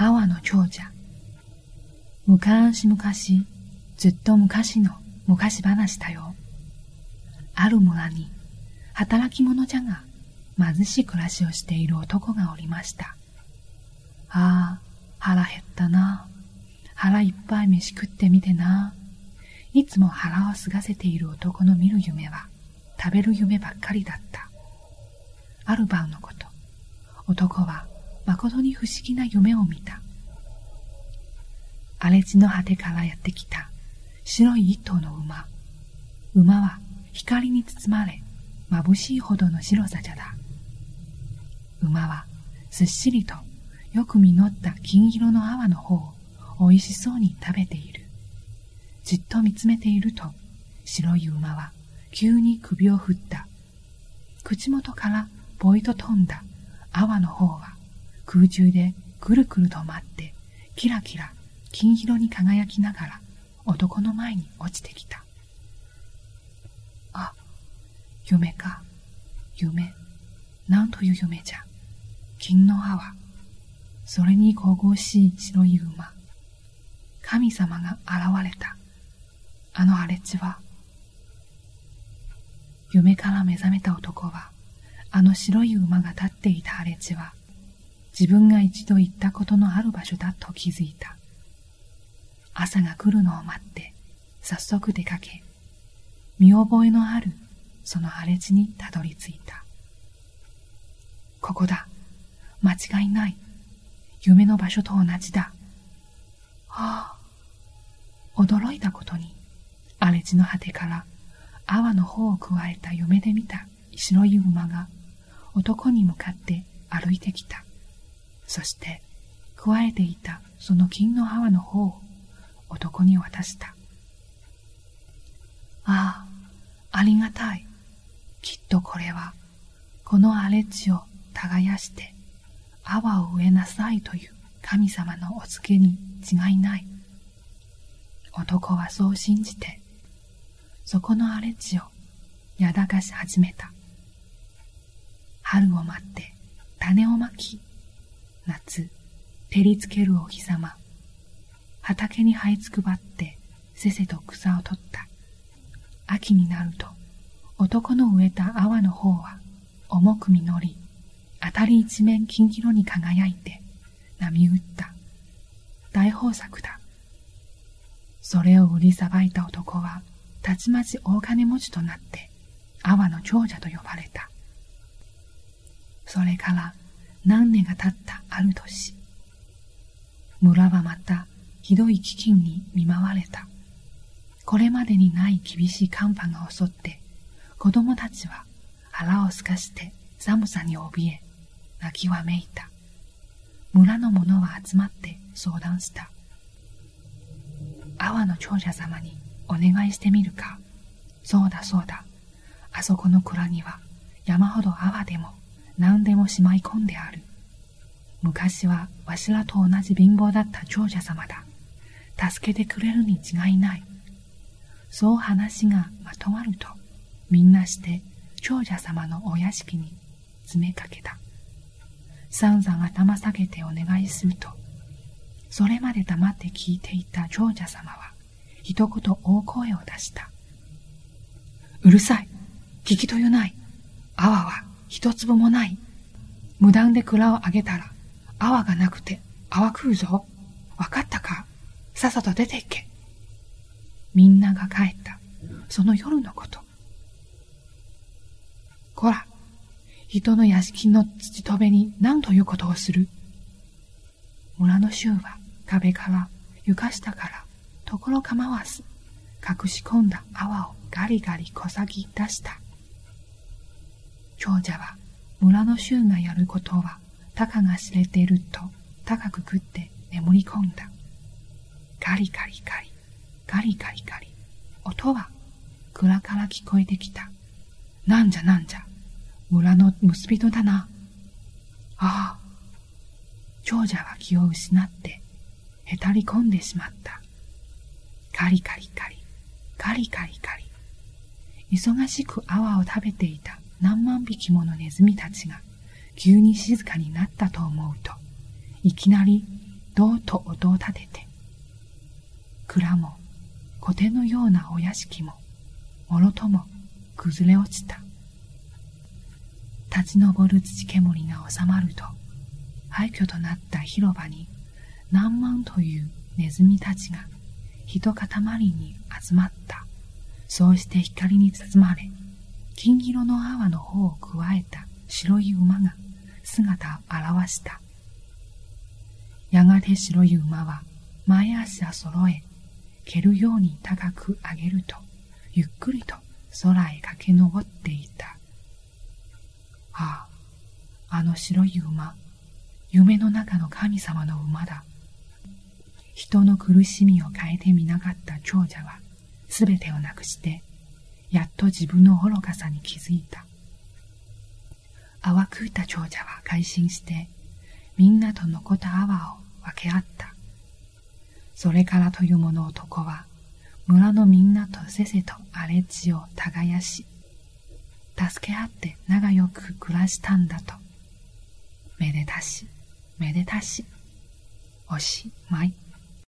阿波の長者。昔々、ずっと昔の昔話だよ。ある村に、働き者じゃが、貧しい暮らしをしている男がおりました。ああ、腹減ったな。腹いっぱい飯食ってみてな。いつも腹をすがせている男の見る夢は、食べる夢ばっかりだった。ある晩のこと、男は誠に不思議な夢を見た。荒れ地の果てからやってきた白い一頭の馬。馬は光に包まれ、眩しいほどの白さじゃだ。馬はすっしりとよく実った金色の泡の方を美味しそうに食べている。じっと見つめていると、白い馬は急に首を振った。口元からぽいと飛んだ泡の方は空中でくるくると舞って、キラキラ金色に輝きながら男の前に落ちてきた。あ、夢か、夢。なんという夢じゃ。金の泡。それに神々しい白い馬。神様が現れた。あの荒れ地は。夢から目覚めた男は、あの白い馬が立っていた荒れ地は、自分が一度行ったことのある場所だと気づいた。朝が来るのを待って、早速出かけ、見覚えのあるその荒れ地にたどり着いた。ここだ。間違いない。夢の場所と同じだ。はあ、驚いたことに、荒れ地の果てから泡の方を加えた嫁で見た白い馬が男に向かって歩いてきた。そして、加えていたその金の泡の方を男に渡した。ああ、ありがたい。きっとこれは、この荒れ地を耕して、泡を植えなさいという神様のお告げに違いない。男はそう信じて、そこの荒れ地をやだかし始めた。春を待って種をまき、夏、照りつけるお日様、畑に這いつくばってせせと草を取った。秋になると男の植えた泡の方は重く実り、あたり一面金色に輝いて波打った。大豊作だ。それを売りさばいた男は、たちまち大金持ちとなって、阿波の長者と呼ばれた。それから何年が経ったる年、村はまたひどい飢饉に見舞われた。これまでにない厳しい寒波が襲って、子供たちは腹をすかして寒さに怯え、泣きわめいた。村の者は集まって相談した。阿波の長者様にお願いしてみるか。そうだそうだ。あそこの蔵には山ほど阿波でも何でもしまい込んである。昔はわしらと同じ貧乏だった長者様だ。助けてくれるに違いない。そう話がまとまると、みんなして長者様のお屋敷に詰めかけた。散々頭下げてお願いすると、それまで黙って聞いていた長者様は、一言大声を出した。うるさい。聞きとゆない。泡は一粒もない。無断で蔵をあげたら、泡がなくて泡食うぞ。わかったか？さっさと出て行け。みんなが帰った。その夜のこと。こら、人の屋敷の土戸べに何ということをする？村の衆は壁から床下からところ構わず隠し込んだ泡をガリガリこさぎ出した。長者は村の衆がやることはたかが知れていると高く食って眠り込んだ。ガリガリガリ、ガリガリガリ。音は蔵から聞こえてきた。なんじゃなんじゃ、村の結び人だな。ああ、長者は気を失ってへたり込んでしまった。カリカリカリ、カリカリカリ。忙しく泡を食べていた何万匹ものネズミたちが急に静かになったと思うと、いきなりどうと音を立てて、蔵も小手のようなお屋敷も、もろとも崩れ落ちた。立ち上る土煙が収まると、廃墟となった広場に何万というネズミたちが一塊に集まった。そうして光に包まれ、金色の泡の方を加えた白い馬が姿を現した。やがて白い馬は前足を揃え、蹴るように高く上げると、ゆっくりと空へ駆け上っていた。ああ、あの白い馬、夢の中の神様の馬だ。人の苦しみを変えてみなかった長者は、すべてをなくして、やっと自分の愚かさに気づいた。淡くった長者は改心して、みんなと残った泡を分け合った。それからというもの男は、村のみんなとせせと荒れ地を耕し、助け合って仲良く暮らしたんだと。めでたし、めでたし、おしまい。